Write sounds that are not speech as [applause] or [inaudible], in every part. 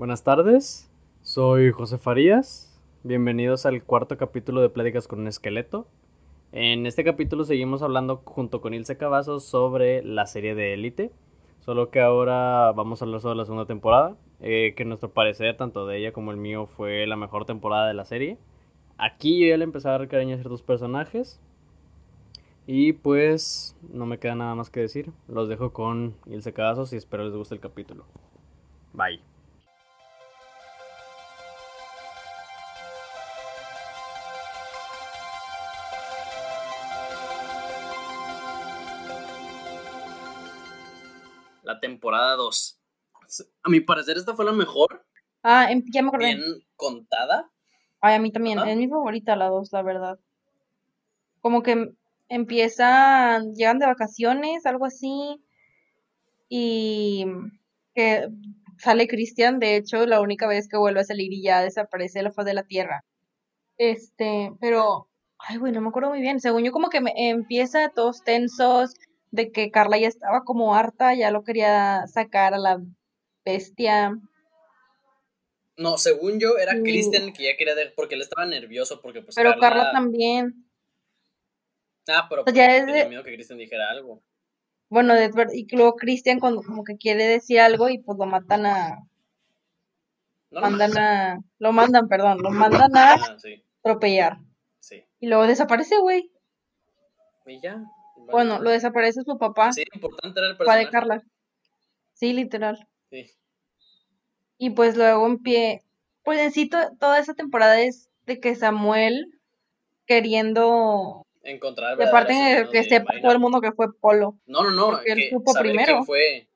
Buenas tardes, soy José Farías. Bienvenidos al cuarto capítulo de Pláticas con un Esqueleto. En este capítulo seguimos hablando junto con Ilse Cavazos sobre la serie de Élite. Solo que ahora vamos a hablar sobre la segunda temporada. Eh, que nuestro parecer, tanto de ella como el mío, fue la mejor temporada de la serie. Aquí yo ya le empecé a dar ciertos personajes. Y pues no me queda nada más que decir. Los dejo con Ilse Cavazos y espero les guste el capítulo. Bye. Temporada 2. A mi parecer esta fue la mejor. Ah, em- ya me acordé. Bien contada. Ay, a mí también. Ajá. Es mi favorita la 2, la verdad. Como que em- empiezan, llegan de vacaciones, algo así. Y que sale Cristian, de hecho, la única vez que vuelve a salir y ya desaparece de la faz de la tierra. Este, pero, ay, güey, no me acuerdo muy bien. Según yo, como que me, empieza todos tensos, de que Carla ya estaba como harta, ya lo quería sacar a la bestia. No, según yo, era Sí. Christian el que ya quería de- porque él estaba nervioso porque pues Pero Carla Carla... también. Ah, pero O sea, ya porque es tenía de- miedo que Christian dijera algo. Bueno, de y luego Cristian cuando como que quiere decir algo y pues lo matan a, No lo mandan a, lo mandan, perdón, lo mandan a Ah, sí, atropellar. sí. Y luego desaparece, güey. Y ya. Bueno, lo desaparece su papá, Sí, importante era el papá de personaje. Carla. Sí, literal. Sí. Y pues luego en pie, pues en sí to- toda esa temporada es de que Samuel queriendo, Encontrar de asesino que de sepa todo el mundo que fue Polo. No, no, no. porque él que supo primero. fue.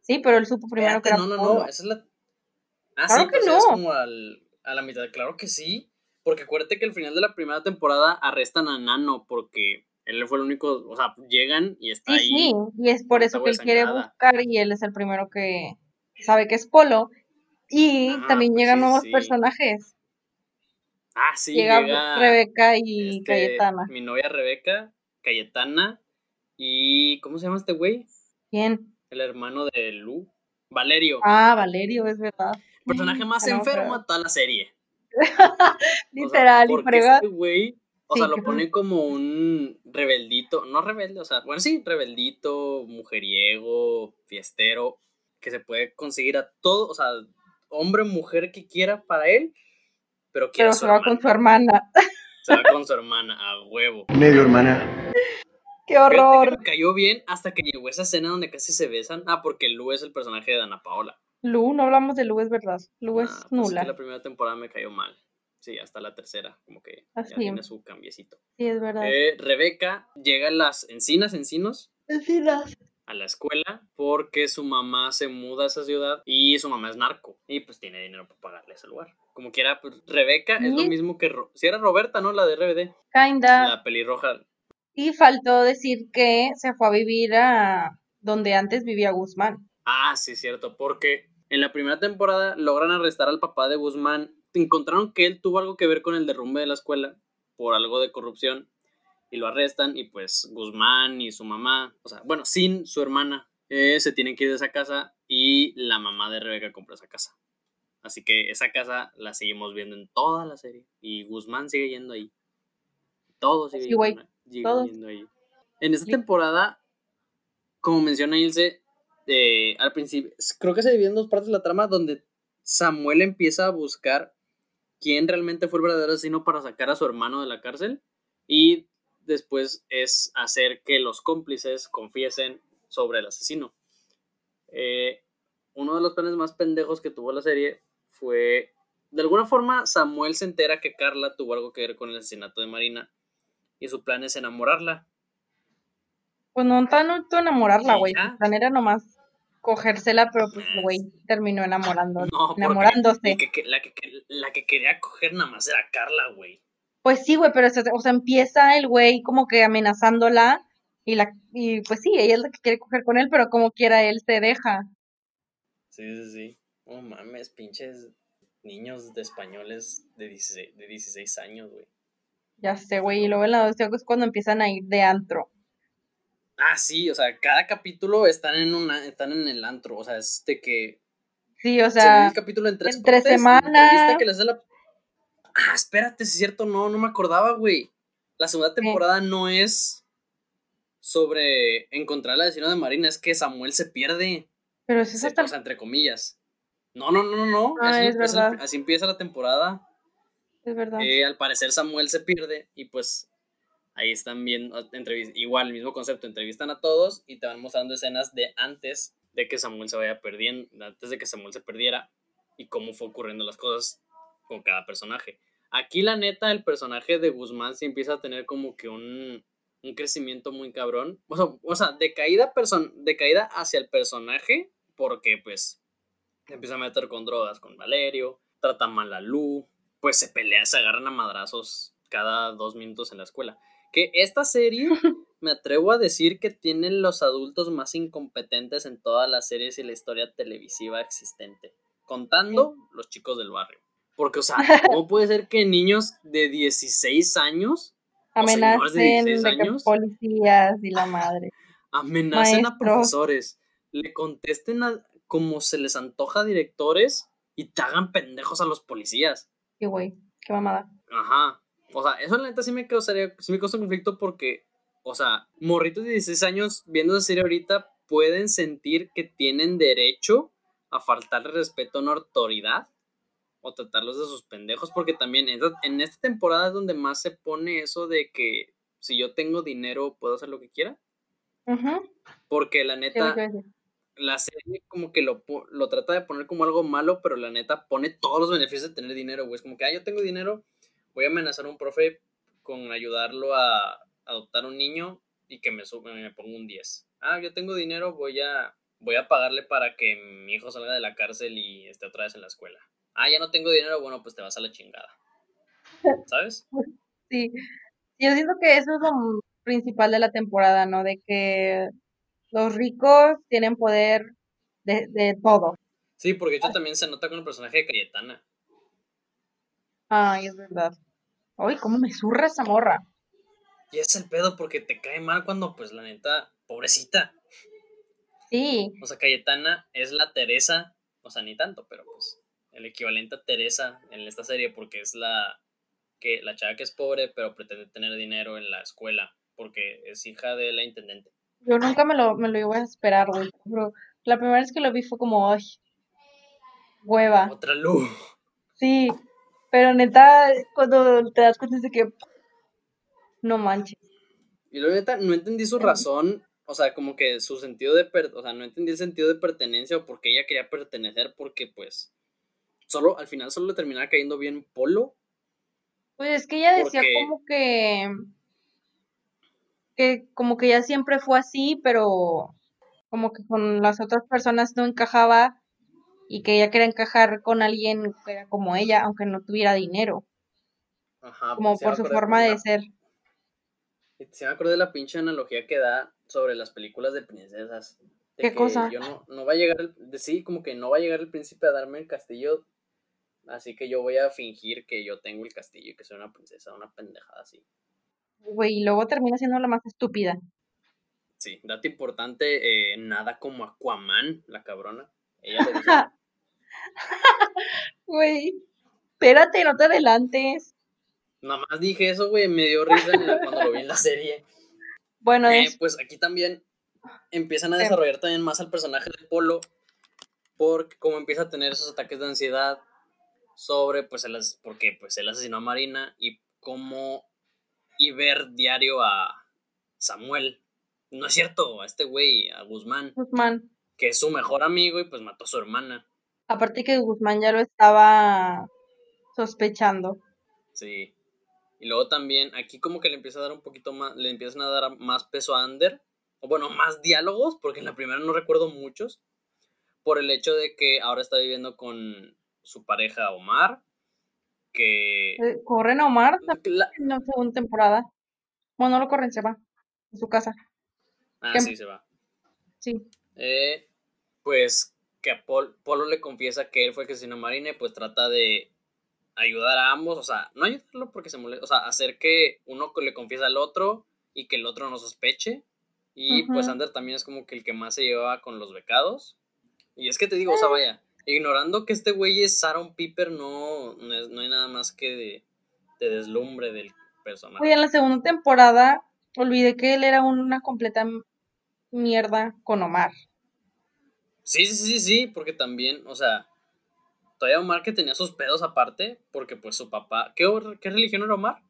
Sí, pero él supo primero que Espérate, era no, no, Polo. no. Esa es la. Ah, Claro sí, que pues no. como al, a la mitad. Claro que sí. Porque acuérdate que al final de la primera temporada arrestan a Nano porque él fue el único. O sea, llegan y está Sí, ahí. sí, y es por eso que él quiere buscar y él es el primero que sabe que es Polo. Y Ajá, también pues llegan sí, nuevos sí. personajes. Ah, sí, Llega llega. Rebeca y este, Cayetana. Mi novia Rebeca, Cayetana y. ¿Cómo se llama este güey? ¿Quién? El hermano de Lu. Valerio. Ah, Valerio, es verdad. el personaje más Ah, no, enfermo de toda la serie. [laughs] O sea, Literal, y porque frega. este güey, o Sí, sea, lo que- pone como un rebeldito, no rebelde, o sea, bueno, sí, rebeldito, mujeriego, fiestero, que se puede conseguir a todo, o sea, hombre o mujer que quiera para él, pero quiere Pero se va hermana. con su hermana. Se va con su hermana, a huevo. [laughs] Medio hermana. [laughs] ¡Qué que horror! me cayó bien hasta que llegó esa escena donde casi se besan. Ah, porque Lu es el personaje de Dana Paola. Lu, no hablamos de Lu, es verdad. Lu es Ah, pues nula. que la primera temporada me cayó mal. Sí, hasta la tercera, como que Ah, ya tiene su cambiecito. Sí, es verdad. Eh, Rebeca llega a las encinas, encinos, las- a la escuela porque su mamá se muda a esa ciudad y su mamá es narco y pues tiene dinero para pagarle ese lugar. Como quiera, pues, Rebeca es lo mismo que... Ro- si era Roberta, ¿no? La de RBD. Kinda. La pelirroja. Y faltó decir que se fue a vivir a donde antes vivía Guzmán. Ah, sí, cierto, porque en la primera temporada logran arrestar al papá de Guzmán. Encontraron que él tuvo algo que ver con el derrumbe de la escuela por algo de corrupción y lo arrestan y pues Guzmán y su mamá, o sea, bueno, sin su hermana, eh, se tienen que ir de esa casa y la mamá de Rebeca compra esa casa. Así que esa casa la seguimos viendo en toda la serie y Guzmán sigue yendo ahí. Sí, güey, yendo, todos. yendo ahí. En esta temporada, como menciona Ilse, eh, al principio, creo que se divide en dos partes la trama donde Samuel empieza a buscar quién realmente fue el verdadero asesino para sacar a su hermano de la cárcel y después es hacer que los cómplices confiesen sobre el asesino. Eh, uno de los planes más pendejos que tuvo la serie fue, de alguna forma, Samuel se entera que Carla tuvo algo que ver con el asesinato de Marina y su plan es enamorarla. Pues no tanto enamorarla, ¿Y güey. Su plan era nomás cogérsela, pero pues el güey terminó enamorando, No, enamorándose. que- que- la, que, la que quería coger nada más era Carla, güey. Pues sí, güey, pero se- o sea, empieza el güey como que amenazándola y la y pues sí, ella es la que quiere coger con él, pero como quiera él se deja. Sí, sí, sí. No mames, pinches niños de españoles de 16, de 16 años, güey. Ya sé, güey, y luego en la dos es cuando empiezan a ir de antro. Ah, sí, o sea, cada capítulo están en una, están en el antro, o sea, es de que Sí, o Se sea, el capítulo en tres entre partes, la semana. entrevista que la- Ah, espérate, si es cierto, no, no me acordaba, güey. La segunda temporada no es sobre encontrar al asesino de Marina, es que Samuel se pierde. pero es Se- hasta o sea, entre comillas. No, no, no, no, no. Ah, eso- es verdad. así empieza la temporada. es verdad. Eh, al parecer Samuel se pierde y pues ahí están viendo, igual el mismo concepto, entrevistan a todos y te van mostrando escenas de antes de que Samuel se vaya perdiendo, antes de que Samuel se perdiera y cómo fue ocurriendo las cosas con cada personaje. Aquí la neta, el personaje de Guzmán sí empieza a tener como que un, un crecimiento muy cabrón. O sea, o sea de, caída de hacia el personaje porque pues empieza a meter con drogas con Valerio, trata mal a Lu, pues se pelea, se agarran a madrazos cada dos minutos en la escuela. Que esta serie, [laughs] me atrevo a decir que tiene los adultos más incompetentes en todas las series y la historia televisiva existente, contando los chicos del barrio. Porque, o sea, [laughs] ¿cómo puede ser que niños de 16 años de Amenacen 16 de policías y la madre. [laughs] amenacen a profesores, le contesten a, como se les antoja a directores y te hagan pendejos a los policías? Qué güey, qué mamada. Ajá. O sea, eso la neta sí me causaría, sí me causa conflicto porque, o sea, morritos de 16 años viendo esa serie ahorita pueden sentir que tienen derecho a faltarle respeto a una autoridad o tratarlos de sus pendejos porque también en esta, en esta temporada es donde más se pone eso de que si yo tengo dinero puedo hacer lo que quiera. Ujú, Porque la neta, la serie como que lo, lo trata de poner como algo malo, pero la neta pone todos los beneficios de tener dinero, güey. Es como que, ah, yo tengo dinero, voy a amenazar a un profe con ayudarlo a adoptar un niño y que me, sube, me ponga un 10. Ah, yo tengo dinero, voy a, voy a pagarle para que mi hijo salga de la cárcel y esté otra vez en la escuela. Ah, ya no tengo dinero, bueno, pues te vas a la chingada. ¿Sabes? [laughs] Sí, yo siento que eso es lo principal de la temporada, ¿no? De que los ricos tienen poder de, de todo. Sí, porque de hecho también se nota con el personaje de Cayetana. Ay, es verdad. Ay, cómo me zurra esa morra. Y es el pedo porque te cae mal cuando, pues, la neta, pobrecita. Sí, O sea, Cayetana es la Teresa, o sea, ni tanto, pero pues el equivalente a Teresa en esta serie porque es la que la chava que es pobre pero pretende tener dinero en la escuela porque es hija de la intendente. yo nunca me lo, me lo iba a esperar, güey. Pero la primera vez que lo vi fue como, ay, hueva. Otra luz. Sí, pero neta, cuando te das cuenta de que, no manches. Y luego neta no entendí su razón, o sea, como que su sentido de per o sea, no entendí el sentido de pertenencia o por qué ella quería pertenecer porque pues solo al final solo le terminaba cayendo bien Polo. Pues es que ella decía Porque- como que, que como que ella siempre fue así, pero como que con las otras personas no encajaba y que ella quería encajar con alguien que era como ella, aunque no tuviera dinero, Ajá, como por su forma de la- ser. Se me acordé de la pinche analogía que da sobre las películas de princesas. De ¿Qué que cosa? Yo no, no va a llegar el, de, sí, como que no va a llegar el príncipe a darme el castillo, así que yo voy a fingir que yo tengo el castillo y que soy una princesa, una pendejada así. Güey, y luego termina siendo la más estúpida. Sí, dato importante, eh, nada como Aquaman, la cabrona. Ella lo dice. [laughs] Güey, espérate, no te adelantes. Nada más dije eso, güey, me dio risa cuando lo vi en la serie. Bueno, Eh, es, pues aquí también empiezan a desarrollar también más al personaje de Polo, porque como empieza a tener esos ataques de ansiedad sobre, pues, el, as- porque pues él asesinó a Marina y cómo y ver diario a Samuel, no es cierto, a este güey, a Guzmán, Guzmán. Que es su mejor amigo y pues mató a su hermana, Aparte que Guzmán ya lo estaba sospechando. sí. Y luego también aquí como que le empieza a dar un poquito más, le empiezan a dar más peso a Ander, o bueno, más diálogos, porque en la primera no recuerdo muchos, por el hecho de que ahora está viviendo con su pareja Omar, que... Eh, Corren a Omar la- en la segunda temporada. Bueno, no lo corren, se va a su casa. ah, ¿Qué? sí, se va. Sí. Eh, pues que a Pol- Polo le confiesa que él fue el que asesinó a Marina y pues trata de ayudar a ambos, o sea, no ayudarlo porque se molesta, o sea, hacer que uno le confiesa al otro y que el otro no sospeche. Y pues. Ander también es como que el que más se llevaba con los becados. Y es que te digo, o sea, vaya, ignorando que este güey es Aaron Piper, no, no, es- no hay nada más que de, de deslumbre del personaje. Oye, en la segunda temporada olvidé que él era una completa mierda con Omar. Sí, sí, sí, sí, porque también, o sea, todavía Omar que tenía sus pedos aparte, porque pues su papá, ¿qué, qué religión era Omar?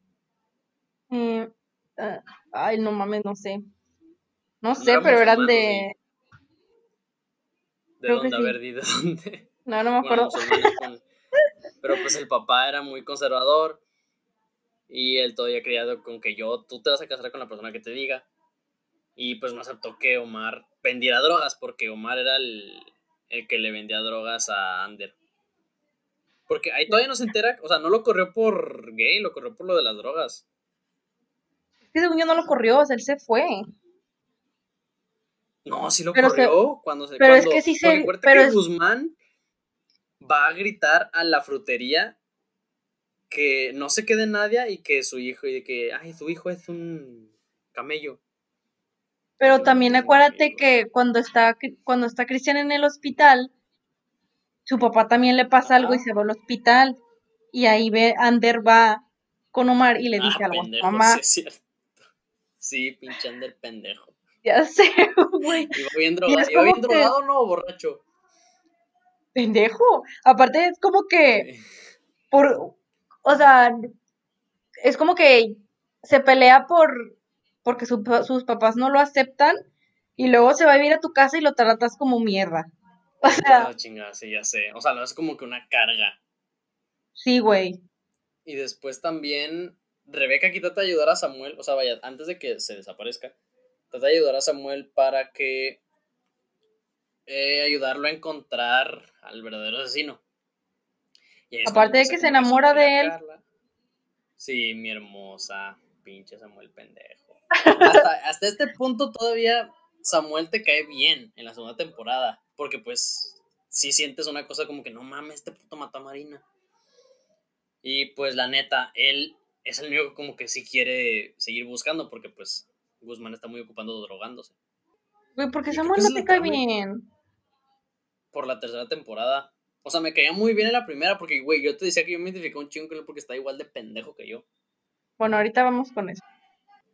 Eh, ah, ay, no mames, no sé. No No sé, era pero eran musulmán, ¿o de... ¿De Creo dónde? A sí. ver, di de [laughs] dónde. No, no me acuerdo. Pero pues el papá era muy conservador y él todavía criado con que yo, tú te vas a casar con la persona que te diga. Y pues no aceptó que Omar vendiera drogas porque Omar era el, el que le vendía drogas a Ander. Porque ahí todavía no se entera, o sea, no lo corrió por gay, lo corrió por lo de las drogas. Es que según yo no lo corrió, o sea, él se fue. No, sí lo Pero se- corrió cuando se. pero es cuando- que sí se- pero que es- Guzmán va a gritar a la frutería que no se quede Nadia y que su hijo, y que, ay, su hijo es un camello. Pero también no acuérdate que cuando está, cuando está Cristian en el hospital, su papá también le pasa algo y se va al hospital. Y ahí ve, Ander va con Omar y le dice ah, algo a su pendejo, mamá. sí. Sí, pinche Ander pendejo. Ya sé, [laughs] güey. Iba bien drogado, iba bien drogado no, o borracho. Pendejo. Aparte es como que Sí. por, o sea, es como que se pelea por, porque su sus papás no lo aceptan y luego se va a vivir a tu casa y lo tratas como mierda. O sea, Ah, chingada, sí, ya sé. O sea, lo es como que una carga. sí, güey. Y después también Rebeca aquí trata de ayudar a Samuel, o sea, vaya, antes de que se desaparezca, trata de ayudar a Samuel para que eh, ayudarlo a encontrar al verdadero asesino. Aparte de que se enamora de él. Sí, mi hermosa, pinche Samuel pendejo. [laughs] Hasta, hasta este punto todavía Samuel te cae bien en la segunda temporada, porque pues sí sientes una cosa como que no mames, este puto mató a Marina. Y pues la neta, él es el único como que sí quiere seguir buscando, porque pues Guzmán está muy ocupando drogándose. Güey, porque Samuel no te cae bien. Por la tercera temporada. O sea, me caía muy bien en la primera, porque, güey, yo te decía que yo me identificé un chingo con él porque está igual de pendejo que yo. Bueno, ahorita vamos con eso.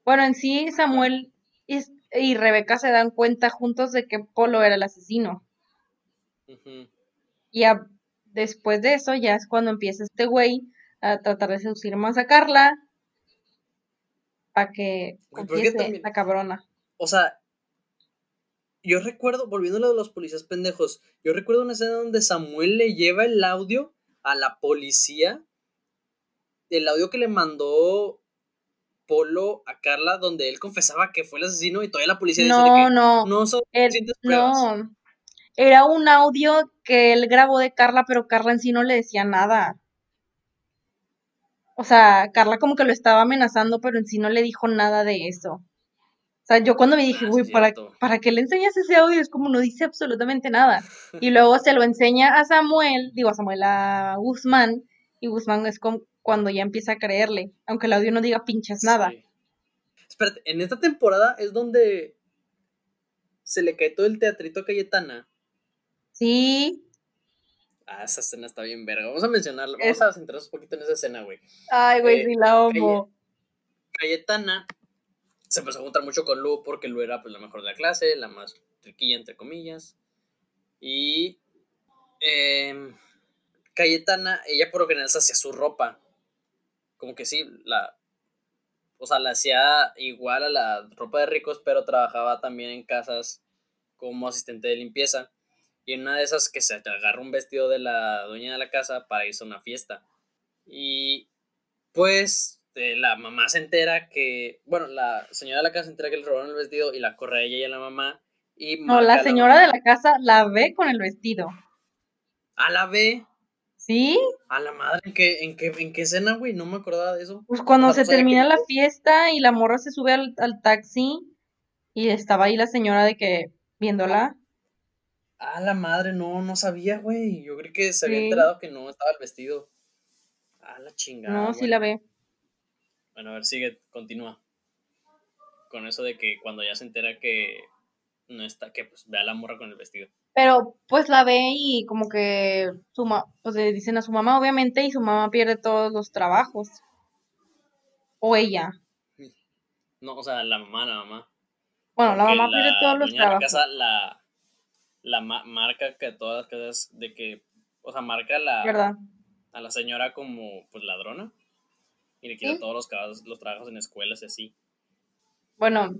Bueno, en sí, Samuel y, Rebeca se dan cuenta juntos de que Polo era el asesino. Y a- después de eso ya es cuando empieza este güey a tratar de seducir más a Carla para que confiese también- la cabrona. O sea, yo recuerdo, volviendo a lo de los policías pendejos, yo recuerdo una escena donde Samuel le lleva el audio a la policía, el audio que le mandó Polo a Carla, donde él confesaba que fue el asesino y todavía la policía dice de No, que no, no son el- no. Era un audio que él grabó de Carla, pero Carla en sí no le decía nada. O sea, Carla como que lo estaba amenazando, pero en sí no le dijo nada de eso. O sea, yo cuando me dije, Ah, es ¿para. ¿para qué le enseñas ese audio? Es como no dice absolutamente nada. Y luego se lo enseña a Samuel, digo a Samuel, a Guzmán, y Guzmán es como cuando ya empieza a creerle, aunque el audio no diga pinches nada. Sí. Espérate, en esta temporada es donde se le cae todo el teatrito a Cayetana. Sí. Ah, esa escena está bien verga. Vamos a mencionarla. Es- Vamos a centrarnos un poquito en esa escena, güey. Ay, güey, Eh, sí la amo. Cayetana se empezó a juntar mucho con Lu porque Lu era pues, la mejor de la clase, la más riquilla, entre comillas. Y em, Cayetana, ella por lo general se hacía su ropa. Como que sí, la. O sea, la hacía igual a la ropa de ricos, pero trabajaba también en casas como asistente de limpieza. Y en una de esas que se agarra un vestido de la dueña de la casa para irse a una fiesta. Y pues eh, la mamá se entera que, bueno, la señora de la casa se entera que le robaron el vestido y la corre a ella y a la mamá. Y No, la señora de la casa la ve con el vestido. A la ve, ¿Sí? a la madre, ¿en qué, en qué, en qué escena, güey? No me acordaba de eso. Pues cuando se pues, ¿sabía termina que- la fiesta y la morra se sube al, al taxi y estaba ahí la señora de que viéndola. A la madre, no, no sabía, güey. Yo creí que se había Sí. enterado que no estaba el vestido. A la chingada. No, sí la ve. Bueno, a ver, sigue, continúa. Con eso de que cuando ya se entera que no está, que pues ve a la morra con el vestido. Pero pues la ve y como que su ma- pues le dicen a su mamá, obviamente, y su mamá pierde todos los trabajos. O ella. No, o sea, la mamá, la mamá. Bueno, la mamá pierde todos los trabajos. casa la, la ma- marca que todas las casas de que, o sea, marca la, ¿Verdad? a la señora como pues ladrona y le quita Sí. todos los, los trabajos en escuelas y así. Bueno,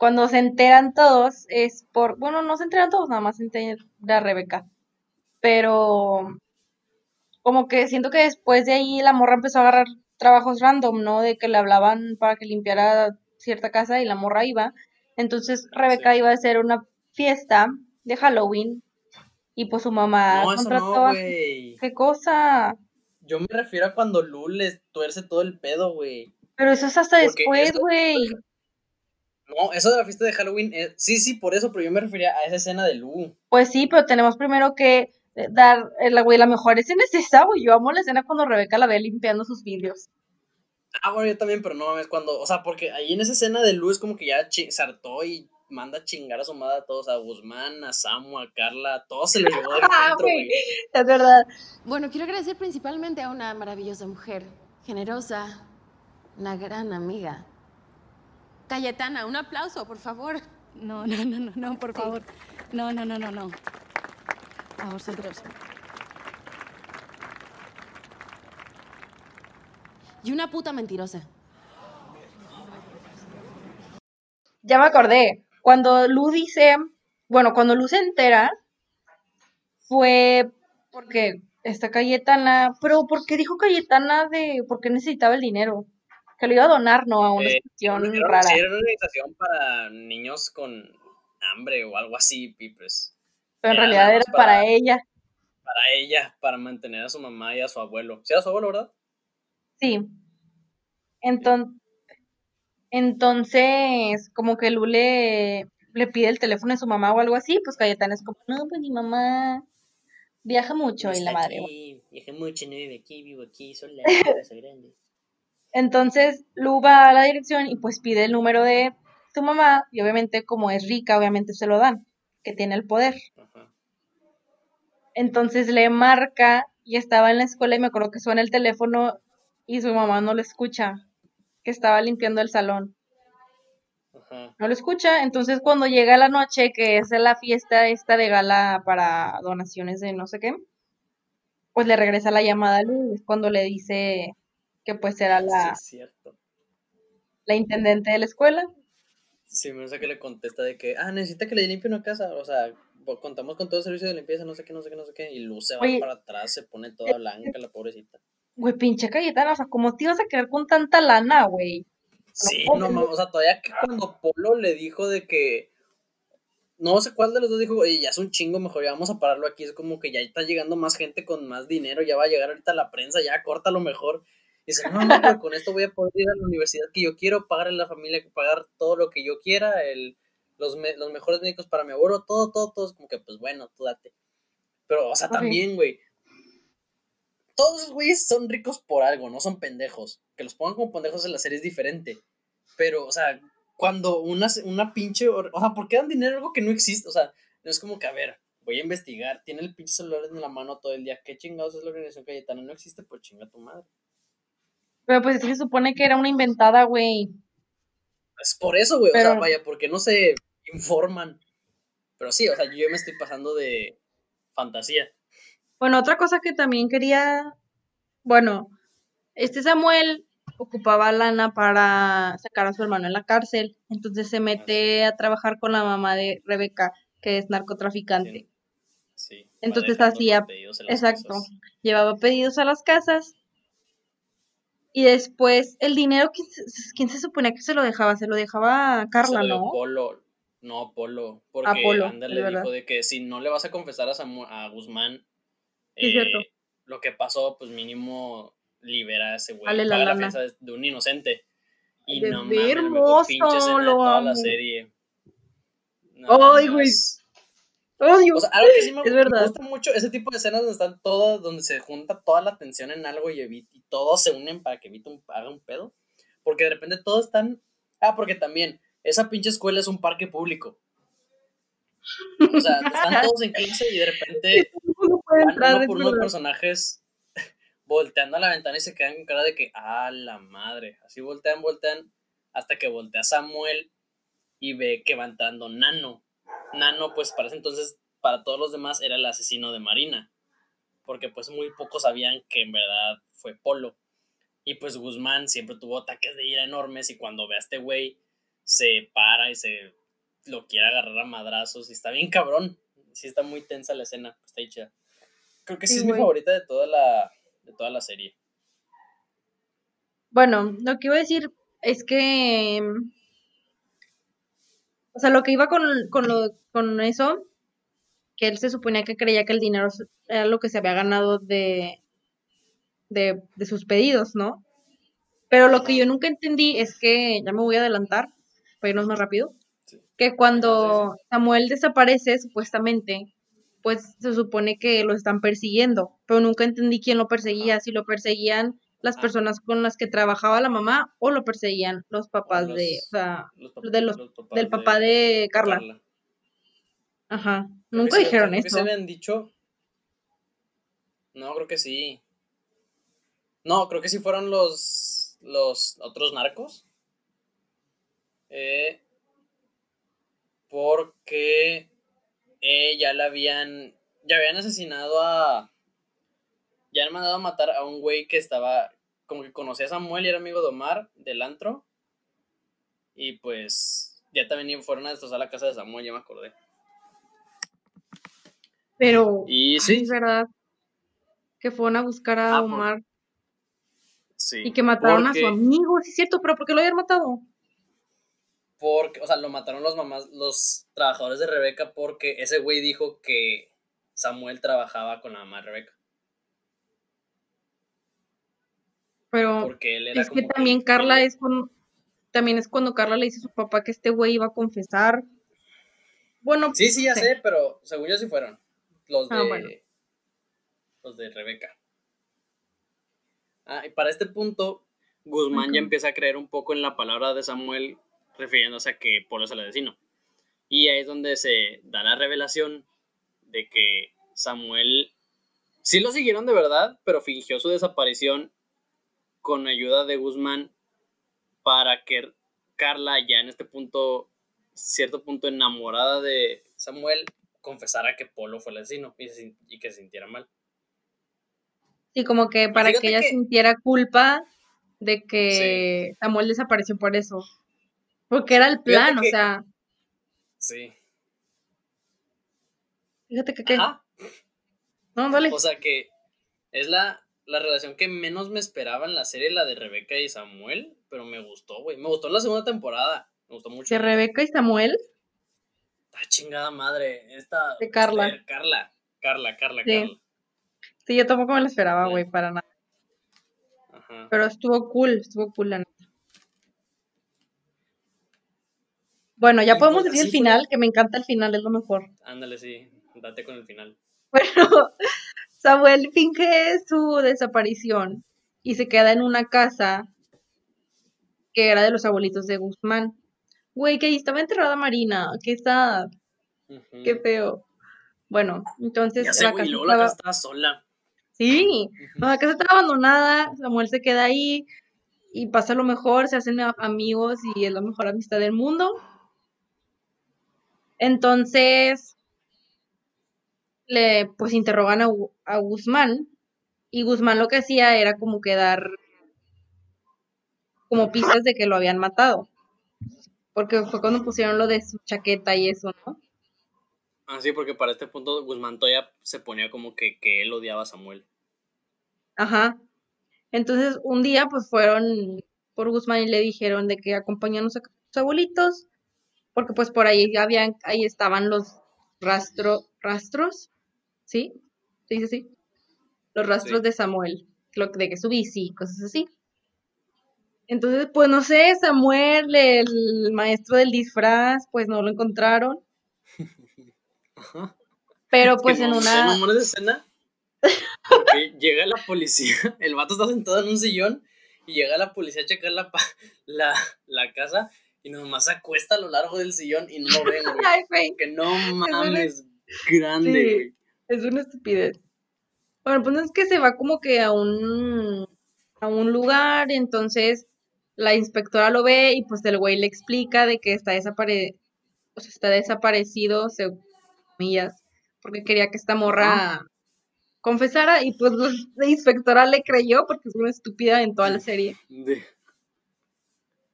cuando se enteran todos es por, bueno, no se enteran todos, nada más se entera Rebeca. Pero como que siento que después de ahí la morra empezó a agarrar trabajos random, ¿no? De que le hablaban para que limpiara cierta casa y la morra iba. Entonces Rebeca Sí. iba a hacer una fiesta de Halloween y pues su mamá No, contrató no, a... ¿Qué cosa? Yo me refiero a cuando Lu le tuerce todo el pedo, güey. Pero eso es hasta Porque después, güey. No, eso de la fiesta de Halloween, eh, sí, sí, por eso, pero yo me refería a esa escena de Lu. Pues sí, pero tenemos primero que eh, dar, eh, la güey, la mejor escena es esa, güey. Yo amo la escena cuando Rebeca la ve limpiando sus vidrios. Ah, bueno, yo también, pero no mames, cuando, o sea, porque ahí en esa escena de Lu es como que ya hartó y manda a chingar a su madre a todos, a Guzmán, a Samu, a Carla, a todos se los llevó del [laughs] Ah, centro, güey. güey. Es verdad. Bueno, quiero agradecer principalmente a una maravillosa mujer, generosa, una gran amiga. Cayetana, un aplauso, por favor. No, no, no, no, no, por favor. No, no, no, no, no. A vosotros. Y una puta mentirosa. Ya me acordé. Cuando Lu dice, bueno, cuando Lu se entera, fue porque está Cayetana, pero ¿por qué dijo Cayetana de por qué necesitaba el dinero? Que lo iba a donar, ¿no? A una Eh, institución Era, rara. sí, era una organización para niños con hambre o algo así, y pues Pero en era realidad era para para- ella. para ella, para mantener a su mamá y a su abuelo. ¿Sí era su abuelo, verdad? Sí. Entonces, entonces, como que Lu le, pide el teléfono de su mamá o algo así, pues Cayetana es como, no, pues mi mamá viaja mucho No y la madre. aquí, viajé mucho, no vive aquí, vivo aquí, sola, [laughs] soy grande. Entonces Lu va a la dirección y pues pide el número de su mamá y obviamente como es rica, obviamente se lo dan, que tiene el poder. Ajá. Entonces le marca y estaba en la escuela y me acuerdo que suena el teléfono y su mamá no lo escucha, que estaba limpiando el salón. Ajá. No lo escucha, entonces cuando llega la noche, que es la fiesta esta de gala para donaciones de no sé qué, pues le regresa la llamada a Lu, es cuando le dice que pues era la, Sí, cierto. la intendente de la escuela. Sí, me que le contesta de que, ah, necesita que le limpie una casa. O sea, contamos con todo el servicio de limpieza, no sé qué, no sé qué, no sé qué. Y Luz se va Oye. para atrás, se pone toda blanca, la pobrecita. Güey, pinche Cayetana, o sea, ¿cómo te ibas a quedar con tanta lana, güey? Sí, no mames, o sea, todavía que cuando Polo le dijo de que. No sé cuál de los dos dijo, oye, ya es un chingo, mejor ya vamos a pararlo aquí. Es como que ya está llegando más gente con más dinero, ya va a llegar ahorita la prensa, ya córtalo mejor. Y dice, no, no, güey, con esto voy a poder ir a la universidad que yo quiero, pagarle a la familia, pagar todo lo que yo quiera, el, los, me- los mejores médicos para mi abuelo, todo, todo, todo. Es como que, pues bueno, tú date. Pero, o sea, también, güey. Todos güeyes son ricos por algo, no son pendejos. Que los pongan como pendejos en la serie es diferente. Pero, o sea, cuando una, una pinche. O sea, ¿por qué dan dinero a algo que no existe? O sea, no es como que, a ver, voy a investigar. Tiene el pinche celular en la mano todo el día. ¿Qué chingados es la organización Cayetana? No existe, pues chinga tu madre. Pero pues sí se supone que era una inventada, güey. Es por eso, güey. O sea, vaya, porque no se informan. Pero sí, o sea, yo me estoy pasando de fantasía. Bueno, otra cosa que también quería, bueno, este Samuel ocupaba lana para sacar a su hermano en la cárcel, entonces se mete a trabajar con la mamá de Rebeca, que es narcotraficante. Sí. Entonces hacía- Exacto. cosas. Llevaba pedidos a las casas y después el dinero, ¿quién se, quién se suponía que se lo dejaba? Se lo dejaba a Carla, Se lo dio ¿no? Polo. No, Polo. Porque Polo, Ander es le verdad. dijo de que si no le vas a confesar a, Samu- a Guzmán Sí, eh, lo que pasó, pues mínimo libera a ese güey. Dale la Paga la lana. fianza de, de un inocente. Y De no mames, hermoso, pinche lo toda la serie. Nada Ay, güey. ¡Odio! O sea, algo que sí me, Es me verdad. gusta mucho, ese tipo de escenas donde están todas, donde se junta toda la atención en algo y, evi- y todos se unen para que evite un, haga un pedo. Porque de repente todos están. Ah, porque también, esa pinche escuela es un parque público. O sea, [laughs] están todos en clase y de repente No puede van entrar, uno por uno verdad. personajes [laughs] volteando a la ventana y se quedan con cara de que, ah, la madre. Así voltean, voltean, hasta que voltea Samuel y ve que va entrando Nano. Nano, pues para ese entonces, para todos los demás, era el asesino de Marina. Porque pues muy pocos sabían que en verdad fue Polo. Y pues Guzmán siempre tuvo ataques de ira enormes y cuando ve a este güey, se para y se lo quiere agarrar a madrazos y está bien cabrón. Sí está muy tensa la escena, está hecha. Creo que sí, Sí, es mi favorita de toda la de toda la serie. Bueno, lo que iba a decir es que, o sea, lo que iba con, con, lo, con eso, que él se suponía que creía que el dinero era lo que se había ganado de, de, de sus pedidos, ¿no? Pero lo que yo nunca entendí es que, ya me voy a adelantar, para irnos más rápido, Sí. que cuando Samuel desaparece, supuestamente, pues se supone que lo están persiguiendo, pero nunca entendí quién lo perseguía, si lo perseguían las Ah. personas con las que trabajaba la mamá o lo perseguían los papás los- de, o sea, Los pap- de los- papás del papá de Carla. Carla. Ajá, nunca dijeron eso. se habían dicho. No, creo que sí. No, creo que sí fueron los los otros narcos. Eh, porque eh, ya la habían ya habían asesinado a ya han mandado a matar a un güey que estaba como que conocía a Samuel y era amigo de Omar del antro y pues ya también fueron a destrozar la casa de Samuel, ya me acordé. Pero Y sí, es verdad que fueron a buscar a Ah, por- Omar sí. y que mataron a su amigo, sí es cierto, pero ¿por qué lo habían matado? Porque, o sea, lo mataron los mamás, los trabajadores de Rebeca porque ese güey dijo que Samuel trabajaba con la mamá de Rebeca. Pero Porque él era es que también Carla es cuando, también es cuando Carla le dice a su papá que este güey iba a confesar. Bueno, Sí, sí, ya sé, pero según yo sí fueron. Los de. Ah, bueno. Los de Rebeca. Ah, y para este punto, Guzmán ya empieza a creer un poco en la palabra de Samuel, refiriéndose a que Polo es el asesino. Y ahí es donde se da la revelación de que Samuel sí lo siguieron de verdad, pero fingió su desaparición con ayuda de Guzmán para que Carla, ya en este punto, cierto punto enamorada de Samuel, confesara que Polo fue el asesino y, se sin- y que se sintiera mal. Sí, como que para fíjate que ella que- sintiera culpa de que Samuel desapareció por eso. Porque era el plan, o sea, Sí. fíjate que qué. No, dale. O sea que es la, la relación que menos me esperaba en la serie, la de Rebeca y Samuel, pero me gustó, güey. Me gustó en la segunda temporada. Me gustó mucho. de Rebeca y Samuel. Ah, chingada madre. Esta. De Carla. Esther, Carla. Carla, Carla, Sí. Carla. Sí, yo tampoco me lo esperaba, Sí. güey, para nada. Ajá. Pero estuvo cool, estuvo cool la neta. Bueno, ya podemos pues decir el final, que me encanta el final, es lo mejor. Ándale, sí. Date con el final. [laughs] Bueno, Samuel finge su desaparición y se queda en una casa que era de los abuelitos de Guzmán. Güey, que ahí estaba enterrada Marina, que está, Ujú. qué feo. Bueno, entonces Ya sé, la güey. casa luego la estaba, casa estaba sola. sí, la casa estaba abandonada, Samuel se queda ahí y pasa lo mejor, se hacen amigos y es la mejor amistad del mundo. Entonces, le pues interrogan a, a Guzmán y Guzmán lo que hacía era como que dar como pistas de que lo habían matado. Porque fue cuando pusieron lo de su chaqueta y eso, ¿no? Ah, sí, porque para este punto Guzmán todavía se ponía como que, que él odiaba a Samuel. Ajá. Entonces, un día, pues fueron por Guzmán y le dijeron de que acompañanos a sus abuelitos, porque pues por ahí habían, ahí estaban los rastro, rastros, ¿sí? ¿Se dice así? Los rastros Sí. de Samuel, lo de que su bici, cosas así. Entonces, pues no sé, Samuel, el maestro del disfraz, pues no lo encontraron, [laughs] Ajá. pero pues en una, mamó esa escena. Porque [laughs] llega la policía, [laughs] el vato está sentado en un sillón y llega la policía a checar la, la, la casa y nomás se acuesta a lo largo del sillón y no lo ven, güey. Ay, güey. Que no mames, grande, Sí. Es una estupidez. Bueno, pues es que se va como que a un, a un lugar, entonces la inspectora lo ve y pues el güey le explica de que está desapare o sea, está desaparecido, según comillas, porque quería que esta morra confesara y pues la [laughs] inspectora le creyó porque es una estúpida en toda la serie. De-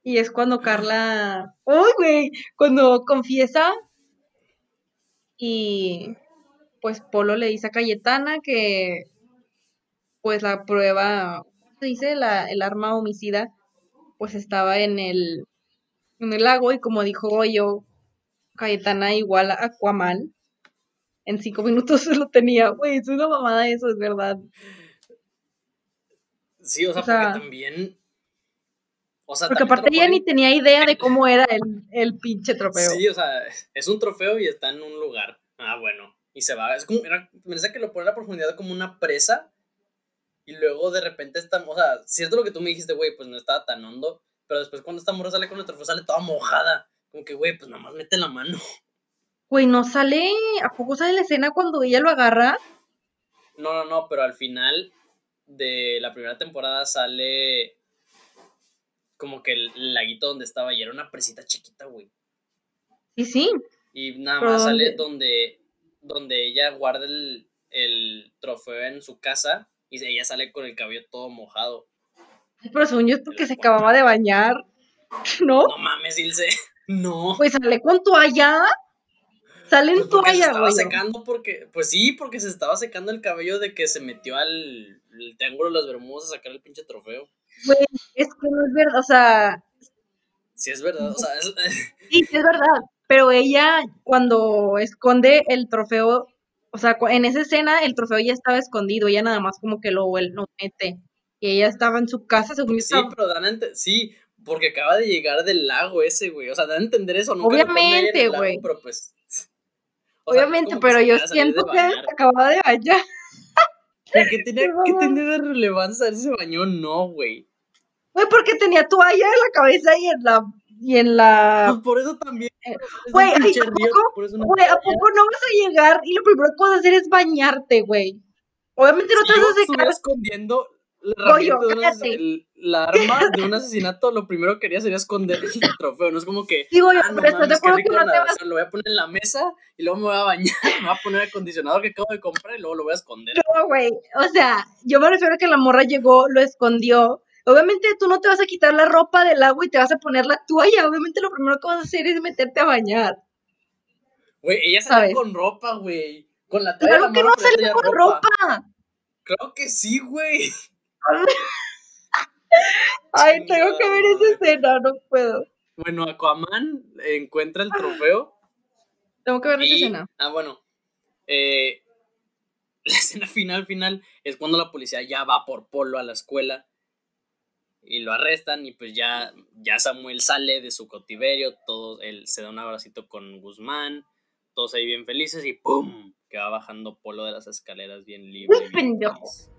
Y es cuando Carla, ¡ay, güey! Cuando confiesa y pues Polo le dice a Cayetana que pues la prueba, ¿cómo se dice? La, el arma homicida pues estaba en el, en el lago y como dijo yo, Cayetana igual a Aquaman. En cinco minutos [laughs] se lo tenía, güey, es una mamada eso, es verdad. Sí, o sea, O sea, porque también. O sea, Porque aparte ella ni tenía idea de [laughs] cómo era el, el pinche trofeo. Sí, o sea, es un trofeo y está en un lugar. Ah, bueno. Y se va. Es como. Era, me parece que lo pone a la profundidad como una presa. Y luego de repente está. O sea, cierto lo que tú me dijiste, güey, pues no estaba tan hondo. Pero después cuando esta morra sale con el trofeo, sale toda mojada. Como que, güey, pues nada más mete la mano. Güey, no sale, ¿a poco sale la escena cuando ella lo agarra? No, no, no, pero al final de la primera temporada sale como que el laguito donde estaba y era una presita chiquita, güey. Sí, sí. Y nada ¿Pero más sale dónde? donde, donde ella guarda el, el trofeo en su casa y ella sale con el cabello todo mojado. Pero según yo es porque se acababa de bañar, [laughs] ¿no? No mames, Ilse. [laughs] No. Pues sale con toalla. Sale en Pues porque se toalla, estaba güey. secando porque, pues sí, porque se estaba secando el cabello de que se metió al el triángulo de las Bermudas a sacar el pinche trofeo. Güey, es que no es verdad, o sea, Sí, es verdad, o sea, es- sí, sí es verdad. Pero ella, cuando esconde el trofeo, o sea, en esa escena el trofeo ya estaba escondido, ella nada más como que lo, lo mete. Y ella estaba en su casa, según yo Sí, estaba- pero dan a sí, porque acaba de llegar del lago ese, güey. O sea, dan a entender eso, nunca Obviamente, güey. Pero pues. [laughs] sea, Obviamente, que pero yo siento que acababa de bañar. [laughs] ¿Qué tenía, [laughs] Qué ¿Qué mamá. tenía de relevancia saber si se bañó? No, güey. Güey, porque tenía toalla en la cabeza y en la, y en la Pues por eso también. Eh, güey, ¿a una ¿a poco no vas a llegar y lo primero que vas a hacer es bañarte, güey? Obviamente no Si te vas a secar. estuviera escondiendo la Goyo, de un cállate. ases- el- la [laughs] arma de un asesinato, lo primero que haría sería esconder el [laughs] trofeo. No es como que. Digo yo, Ah, no pero mames, que no te vas. O sea, lo voy a poner en la mesa y luego me voy a bañar, [laughs] me voy a poner el acondicionador que acabo de comprar y luego lo voy a esconder. No, güey. O sea, yo me refiero a que la morra llegó, lo escondió. Obviamente tú no te vas a quitar la ropa del agua y te vas a poner la toalla. Obviamente lo primero que vas a hacer es meterte a bañar. Güey, ella salió con ropa, güey. Con la toalla Claro la que no salió con ropa. Creo que sí, güey. [laughs] Ay, tengo que ver esa escena, no puedo. Bueno, Aquaman encuentra el trofeo Tengo que ver esa escena. Ah, bueno. eh, la escena final, final, es cuando la policía ya va por Polo a la escuela y lo arrestan y pues ya, ya Samuel sale de su cautiverio, todo, él se da un abracito con Guzmán, todos ahí bien felices y ¡pum! que va bajando Polo de las escaleras bien libre. Uy, bien pendejo. feliz.